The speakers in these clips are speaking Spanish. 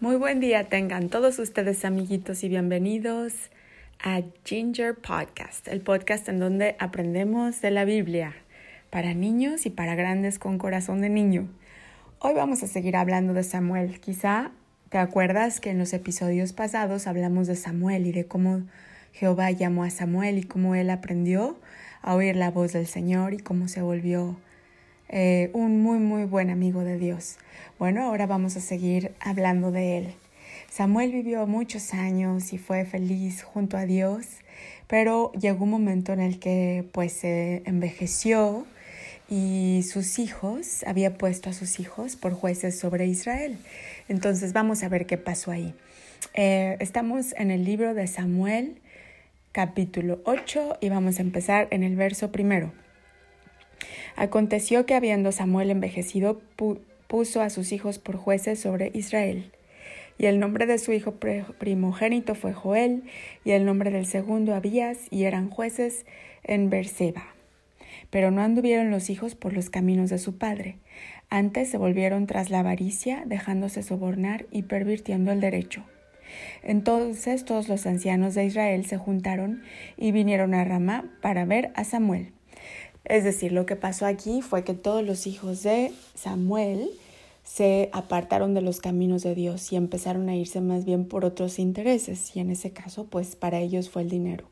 Muy buen día tengan todos ustedes amiguitos y bienvenidos a Ginger Podcast, el podcast en donde aprendemos de la Biblia para niños y para grandes con corazón de niño. Hoy vamos a seguir hablando de Samuel. Quizá te acuerdas que en los episodios pasados hablamos de Samuel y de cómo Jehová llamó a Samuel y cómo él aprendió a oír la voz del Señor y cómo se volvió eh, un muy muy buen amigo de Dios. Bueno, ahora vamos a seguir hablando de él. Samuel vivió muchos años y fue feliz junto a Dios, pero llegó un momento en el que pues se envejeció y sus hijos, había puesto a sus hijos por jueces sobre Israel. Entonces vamos a ver qué pasó ahí. Eh, estamos en el libro de Samuel, capítulo 8, y vamos a empezar en el verso primero. Aconteció que habiendo Samuel envejecido, puso a sus hijos por jueces sobre Israel. Y el nombre de su hijo primogénito fue Joel, y el nombre del segundo Abías, y eran jueces en Berseba. Pero no anduvieron los hijos por los caminos de su padre. Antes se volvieron tras la avaricia, dejándose sobornar y pervirtiendo el derecho. Entonces todos los ancianos de Israel se juntaron y vinieron a Ramá para ver a Samuel. Es decir, lo que pasó aquí fue que todos los hijos de Samuel se apartaron de los caminos de Dios y empezaron a irse más bien por otros intereses y en ese caso pues para ellos fue el dinero.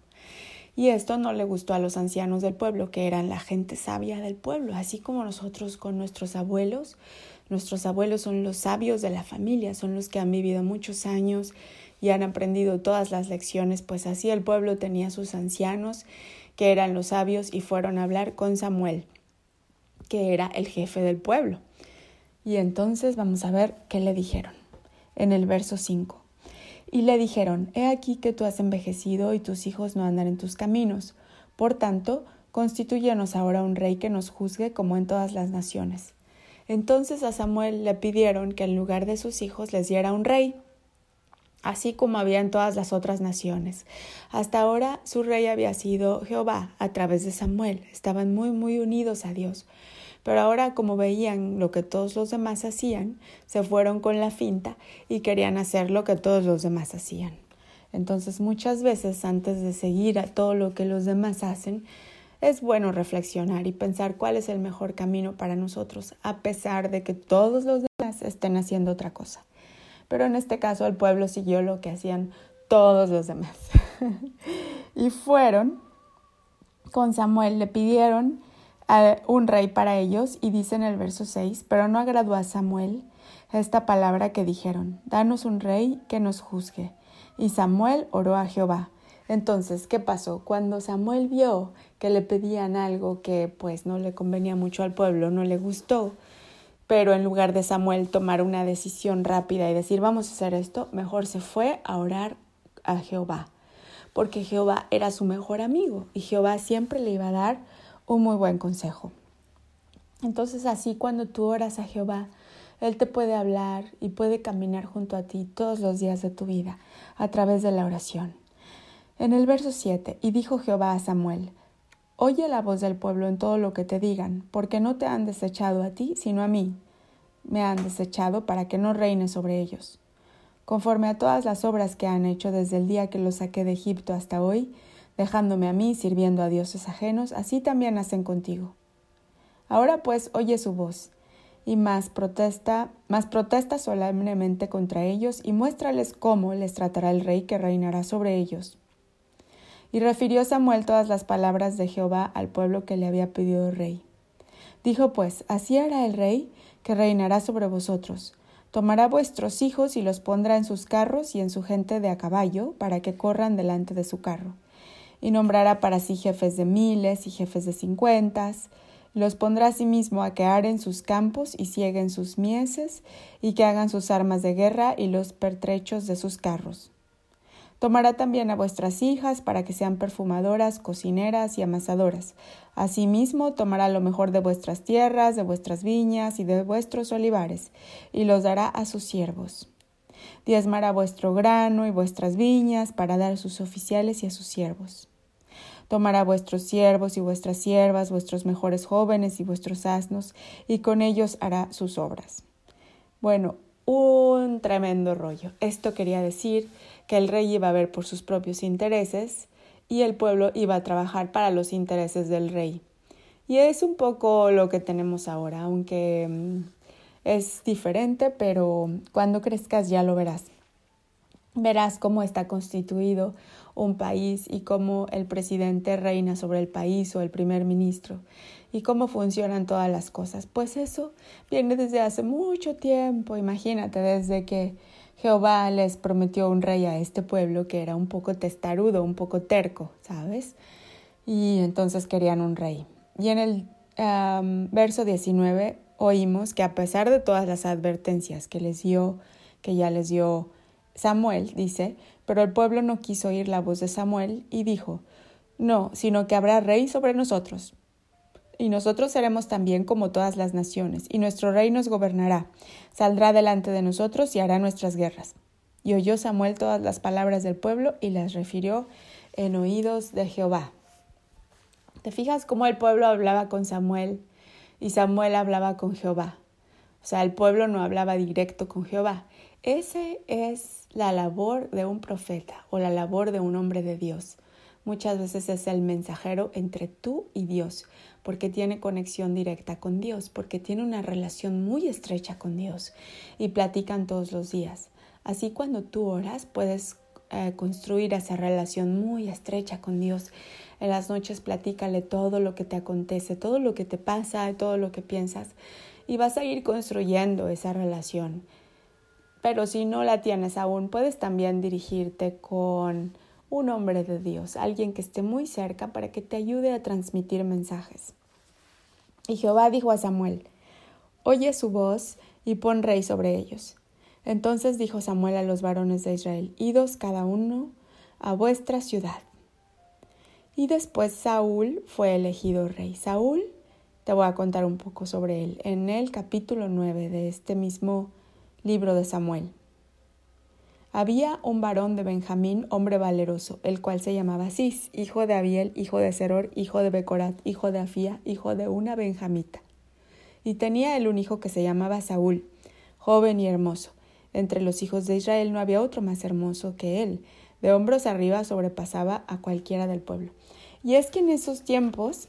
Y esto no le gustó a los ancianos del pueblo, que eran la gente sabia del pueblo, así como nosotros con nuestros abuelos. Nuestros abuelos son los sabios de la familia, son los que han vivido muchos años y han aprendido todas las lecciones, pues así el pueblo tenía sus ancianos que eran los sabios, y fueron a hablar con Samuel, que era el jefe del pueblo. Y entonces vamos a ver qué le dijeron en el verso 5. Y le dijeron, He aquí que tú has envejecido y tus hijos no andan en tus caminos. Por tanto, constituyenos ahora un rey que nos juzgue como en todas las naciones. Entonces a Samuel le pidieron que en lugar de sus hijos les diera un rey así como había en todas las otras naciones. Hasta ahora su rey había sido Jehová a través de Samuel. Estaban muy, muy unidos a Dios. Pero ahora, como veían lo que todos los demás hacían, se fueron con la finta y querían hacer lo que todos los demás hacían. Entonces, muchas veces, antes de seguir a todo lo que los demás hacen, es bueno reflexionar y pensar cuál es el mejor camino para nosotros, a pesar de que todos los demás estén haciendo otra cosa pero en este caso el pueblo siguió lo que hacían todos los demás. y fueron con Samuel, le pidieron un rey para ellos y dice en el verso 6, pero no agradó a Samuel esta palabra que dijeron, danos un rey que nos juzgue. Y Samuel oró a Jehová. Entonces, ¿qué pasó? Cuando Samuel vio que le pedían algo que pues no le convenía mucho al pueblo, no le gustó, pero en lugar de Samuel tomar una decisión rápida y decir vamos a hacer esto, mejor se fue a orar a Jehová, porque Jehová era su mejor amigo y Jehová siempre le iba a dar un muy buen consejo. Entonces así cuando tú oras a Jehová, Él te puede hablar y puede caminar junto a ti todos los días de tu vida a través de la oración. En el verso 7, y dijo Jehová a Samuel, Oye la voz del pueblo en todo lo que te digan, porque no te han desechado a ti, sino a mí. Me han desechado para que no reine sobre ellos. Conforme a todas las obras que han hecho desde el día que los saqué de Egipto hasta hoy, dejándome a mí sirviendo a dioses ajenos, así también hacen contigo. Ahora pues oye su voz, y más protesta, más protesta solemnemente contra ellos, y muéstrales cómo les tratará el rey que reinará sobre ellos. Y refirió Samuel todas las palabras de Jehová al pueblo que le había pedido rey. Dijo pues, así hará el rey que reinará sobre vosotros. Tomará vuestros hijos y los pondrá en sus carros y en su gente de a caballo, para que corran delante de su carro. Y nombrará para sí jefes de miles y jefes de cincuentas. Los pondrá asimismo a que aren sus campos y cieguen sus mieses, y que hagan sus armas de guerra y los pertrechos de sus carros Tomará también a vuestras hijas para que sean perfumadoras, cocineras y amasadoras. Asimismo, tomará lo mejor de vuestras tierras, de vuestras viñas y de vuestros olivares, y los dará a sus siervos. Diezmará vuestro grano y vuestras viñas para dar a sus oficiales y a sus siervos. Tomará vuestros siervos y vuestras siervas, vuestros mejores jóvenes y vuestros asnos, y con ellos hará sus obras. Bueno, un tremendo rollo. Esto quería decir que el rey iba a ver por sus propios intereses y el pueblo iba a trabajar para los intereses del rey. Y es un poco lo que tenemos ahora, aunque mm, es diferente, pero cuando crezcas ya lo verás. Verás cómo está constituido un país y cómo el presidente reina sobre el país o el primer ministro y cómo funcionan todas las cosas. Pues eso viene desde hace mucho tiempo, imagínate, desde que Jehová les prometió un rey a este pueblo que era un poco testarudo, un poco terco, ¿sabes? Y entonces querían un rey. Y en el verso 19 oímos que a pesar de todas las advertencias que les dio, que ya les dio Samuel, dice, pero el pueblo no quiso oír la voz de Samuel y dijo, no, sino que habrá rey sobre nosotros. Y nosotros seremos también como todas las naciones, y nuestro rey nos gobernará, saldrá delante de nosotros y hará nuestras guerras. Y oyó Samuel todas las palabras del pueblo y las refirió en oídos de Jehová. ¿Te fijas cómo el pueblo hablaba con Samuel y Samuel hablaba con Jehová? O sea, el pueblo no hablaba directo con Jehová. Esa es la labor de un profeta o la labor de un hombre de Dios. Muchas veces es el mensajero entre tú y Dios, porque tiene conexión directa con Dios, porque tiene una relación muy estrecha con Dios y platican todos los días. Así cuando tú oras puedes eh, construir esa relación muy estrecha con Dios en las noches platícale todo lo que te acontece, todo lo que te pasa, todo lo que piensas y vas a ir construyendo esa relación. Pero si no la tienes aún, puedes también dirigirte con un hombre de Dios, alguien que esté muy cerca para que te ayude a transmitir mensajes. Y Jehová dijo a Samuel, Oye su voz y pon rey sobre ellos. Entonces dijo Samuel a los varones de Israel, Idos cada uno a vuestra ciudad. Y después Saúl fue elegido rey. Saúl, te voy a contar un poco sobre él en el capítulo 9 de este mismo libro de Samuel. Había un varón de Benjamín, hombre valeroso, el cual se llamaba Cis, hijo de Abiel, hijo de Seror, hijo de Becorat, hijo de Afía, hijo de una benjamita. Y tenía él un hijo que se llamaba Saúl, joven y hermoso. Entre los hijos de Israel no había otro más hermoso que él. De hombros arriba sobrepasaba a cualquiera del pueblo. Y es que en esos tiempos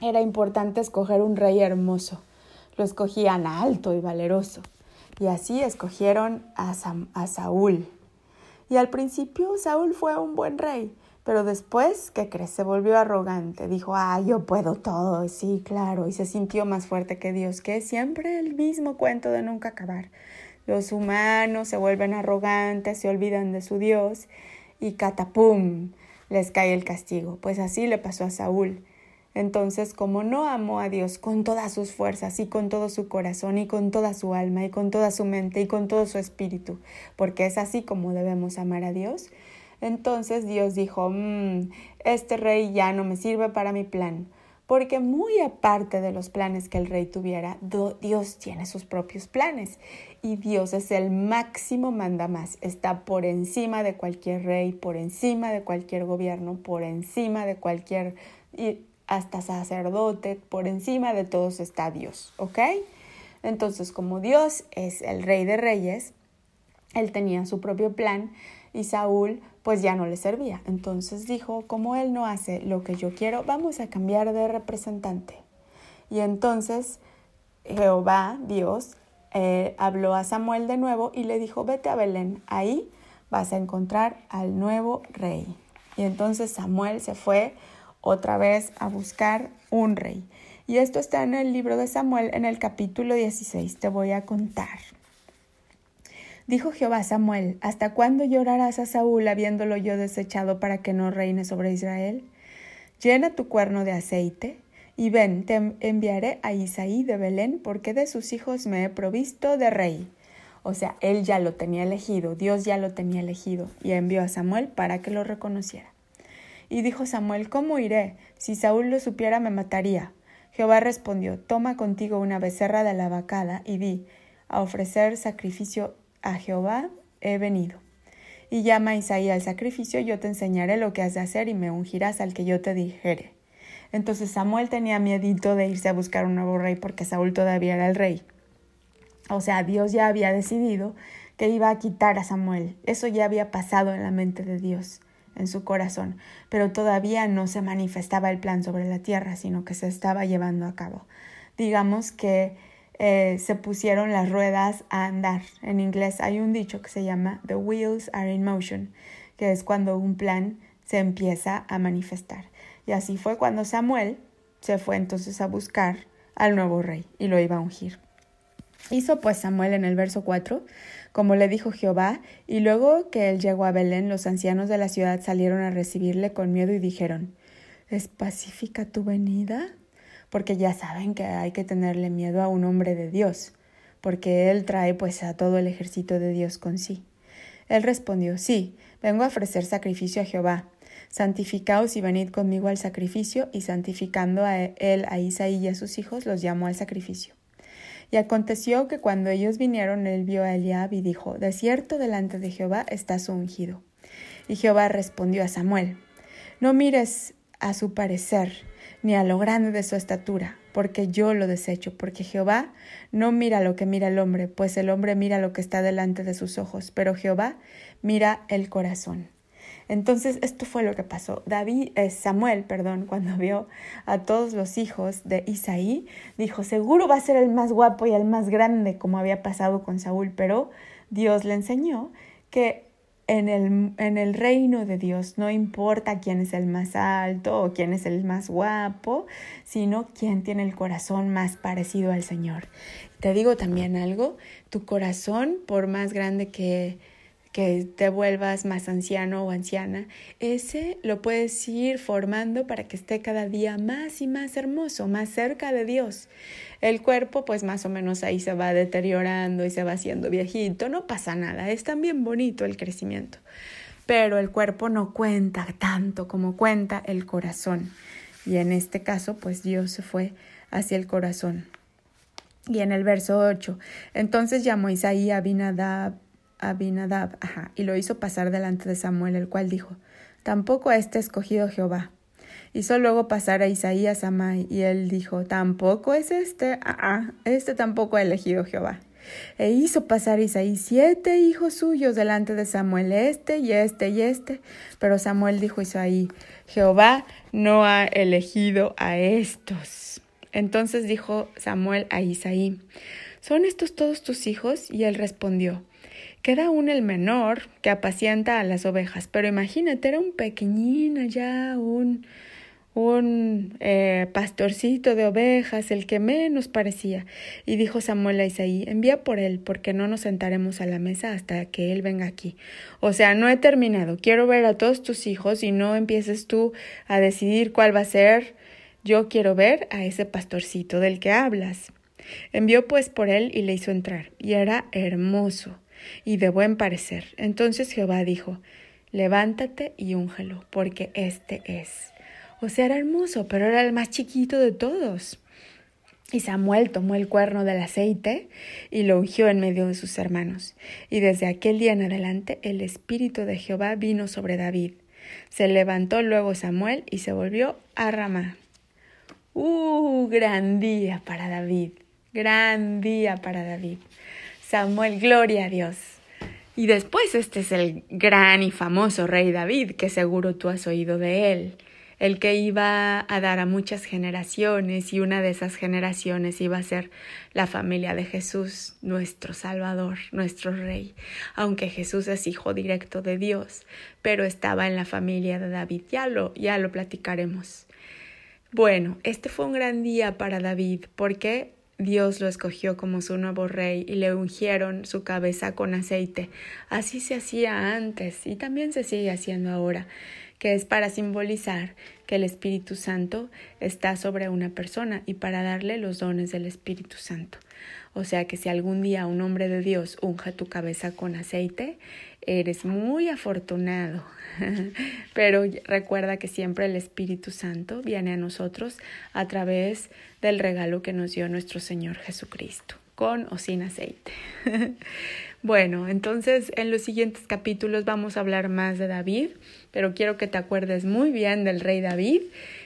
era importante escoger un rey hermoso. Lo escogían alto y valeroso. Y así escogieron a, Saúl. Y al principio Saúl fue un buen rey, pero después, ¿qué crees? Se volvió arrogante. Dijo, ah, yo puedo todo, sí, claro. Y se sintió más fuerte que Dios, que es siempre el mismo cuento de nunca acabar. Los humanos se vuelven arrogantes, se olvidan de su Dios y catapum, les cae el castigo. Pues así le pasó a Saúl. Entonces, como no amó a Dios con todas sus fuerzas y con todo su corazón y con toda su alma y con toda su mente y con todo su espíritu, porque es así como debemos amar a Dios, entonces Dios dijo, mm, este rey ya no me sirve para mi plan, porque muy aparte de los planes que el rey tuviera, Dios tiene sus propios planes y Dios es el máximo mandamás, está por encima de cualquier rey, por encima de cualquier gobierno, por encima de cualquier hasta sacerdote, por encima de todos está Dios, ¿ok? Entonces, como Dios es el rey de reyes, él tenía su propio plan y Saúl pues ya no le servía. Entonces dijo, como él no hace lo que yo quiero, vamos a cambiar de representante. Y entonces Jehová, Dios, eh, habló a Samuel de nuevo y le dijo, vete a Belén, ahí vas a encontrar al nuevo rey. Y entonces Samuel se fue otra vez a buscar un rey. Y esto está en el libro de Samuel en el capítulo 16. Te voy a contar. Dijo Jehová a Samuel, ¿hasta cuándo llorarás a Saúl habiéndolo yo desechado para que no reine sobre Israel? Llena tu cuerno de aceite y ven, te enviaré a Isaí de Belén, porque de sus hijos me he provisto de rey. O sea, él ya lo tenía elegido, Dios ya lo tenía elegido, y envió a Samuel para que lo reconociera. Y dijo Samuel, ¿cómo iré? Si Saúl lo supiera, me mataría. Jehová respondió, Toma contigo una becerra de la vacada, y di, a ofrecer sacrificio a Jehová he venido. Y llama a Isaí al sacrificio, yo te enseñaré lo que has de hacer, y me ungirás al que yo te dijere. Entonces Samuel tenía miedito de irse a buscar un nuevo rey porque Saúl todavía era el rey. O sea, Dios ya había decidido que iba a quitar a Samuel. Eso ya había pasado en la mente de Dios, en su corazón, pero todavía no se manifestaba el plan sobre la tierra, sino que se estaba llevando a cabo. Digamos que eh, se pusieron las ruedas a andar. En inglés hay un dicho que se llama The wheels are in motion, que es cuando un plan se empieza a manifestar. Y así fue cuando Samuel se fue entonces a buscar al nuevo rey y lo iba a ungir. Hizo pues Samuel en el verso 4, como le dijo Jehová, y luego que él llegó a Belén, los ancianos de la ciudad salieron a recibirle con miedo y dijeron, ¿Es pacífica tu venida? Porque ya saben que hay que tenerle miedo a un hombre de Dios, porque él trae pues a todo el ejército de Dios con sí. Él respondió, Sí, vengo a ofrecer sacrificio a Jehová. Santificaos y venid conmigo al sacrificio, y santificando a él, a Isaí y a sus hijos, los llamó al sacrificio. Y aconteció que cuando ellos vinieron, él vio a Eliab y dijo, De cierto delante de Jehová está su ungido. Y Jehová respondió a Samuel, No mires a su parecer, ni a lo grande de su estatura, porque yo lo desecho, porque Jehová no mira lo que mira el hombre, pues el hombre mira lo que está delante de sus ojos, pero Jehová mira el corazón. Entonces, esto fue lo que pasó. David, eh, Samuel, perdón, cuando vio a todos los hijos de Isaí, dijo, seguro va a ser el más guapo y el más grande, como había pasado con Saúl, pero Dios le enseñó que en el, en el reino de Dios no importa quién es el más alto o quién es el más guapo, sino quién tiene el corazón más parecido al Señor. Te digo también algo, tu corazón, por más grande que que te vuelvas más anciano o anciana, ese lo puedes ir formando para que esté cada día más y más hermoso, más cerca de Dios. El cuerpo, pues más o menos ahí se va deteriorando y se va haciendo viejito, no pasa nada, es también bonito el crecimiento. Pero el cuerpo no cuenta tanto como cuenta el corazón. Y en este caso, pues Dios se fue hacia el corazón. Y en el verso 8, entonces llamó Isaí a Abinadab, ajá, y lo hizo pasar delante de Samuel, el cual dijo, Tampoco a este escogido Jehová. Hizo luego pasar a Isaías a y él dijo, Tampoco es este, ah, ah, este tampoco ha elegido Jehová. E hizo pasar Isaí siete hijos suyos delante de Samuel, este y este y este. Pero Samuel dijo a Isaí, Jehová no ha elegido a estos. Entonces dijo Samuel a Isaí, ¿son estos todos tus hijos? Y él respondió, Queda aún el menor que apacienta a las ovejas, pero imagínate, era un pequeñín allá, un, un eh, pastorcito de ovejas, el que menos parecía. Y dijo Samuel a Isaí, envía por él, porque no nos sentaremos a la mesa hasta que él venga aquí. O sea, no he terminado, quiero ver a todos tus hijos y no empieces tú a decidir cuál va a ser. Yo quiero ver a ese pastorcito del que hablas. Envió pues por él y le hizo entrar, y era hermoso y de buen parecer. Entonces Jehová dijo, levántate y úngelo, porque este es. O sea, era hermoso, pero era el más chiquito de todos. Y Samuel tomó el cuerno del aceite y lo ungió en medio de sus hermanos. Y desde aquel día en adelante el Espíritu de Jehová vino sobre David. Se levantó luego Samuel y se volvió a Ramá. ¡Uh! Gran día para David. Gran día para David. Samuel, gloria a Dios. Y después este es el gran y famoso rey David, que seguro tú has oído de él, el que iba a dar a muchas generaciones y una de esas generaciones iba a ser la familia de Jesús, nuestro Salvador, nuestro Rey, aunque Jesús es hijo directo de Dios, pero estaba en la familia de David, ya lo, ya lo platicaremos. Bueno, este fue un gran día para David, porque Dios lo escogió como su nuevo rey y le ungieron su cabeza con aceite. Así se hacía antes y también se sigue haciendo ahora, que es para simbolizar que el Espíritu Santo está sobre una persona y para darle los dones del Espíritu Santo. O sea que si algún día un hombre de Dios unja tu cabeza con aceite, eres muy afortunado. Pero recuerda que siempre el Espíritu Santo viene a nosotros a través del regalo que nos dio nuestro Señor Jesucristo, con o sin aceite. bueno, entonces en los siguientes capítulos vamos a hablar más de David, pero quiero que te acuerdes muy bien del rey David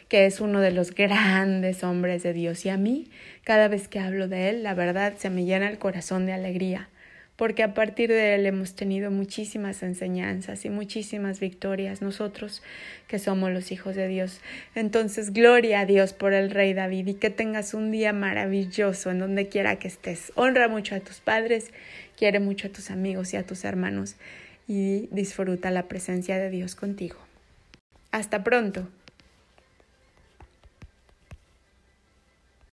que es uno de los grandes hombres de Dios. Y a mí, cada vez que hablo de él, la verdad se me llena el corazón de alegría, porque a partir de él hemos tenido muchísimas enseñanzas y muchísimas victorias nosotros que somos los hijos de Dios. Entonces, gloria a Dios por el rey David y que tengas un día maravilloso en donde quiera que estés. Honra mucho a tus padres, quiere mucho a tus amigos y a tus hermanos y disfruta la presencia de Dios contigo. Hasta pronto.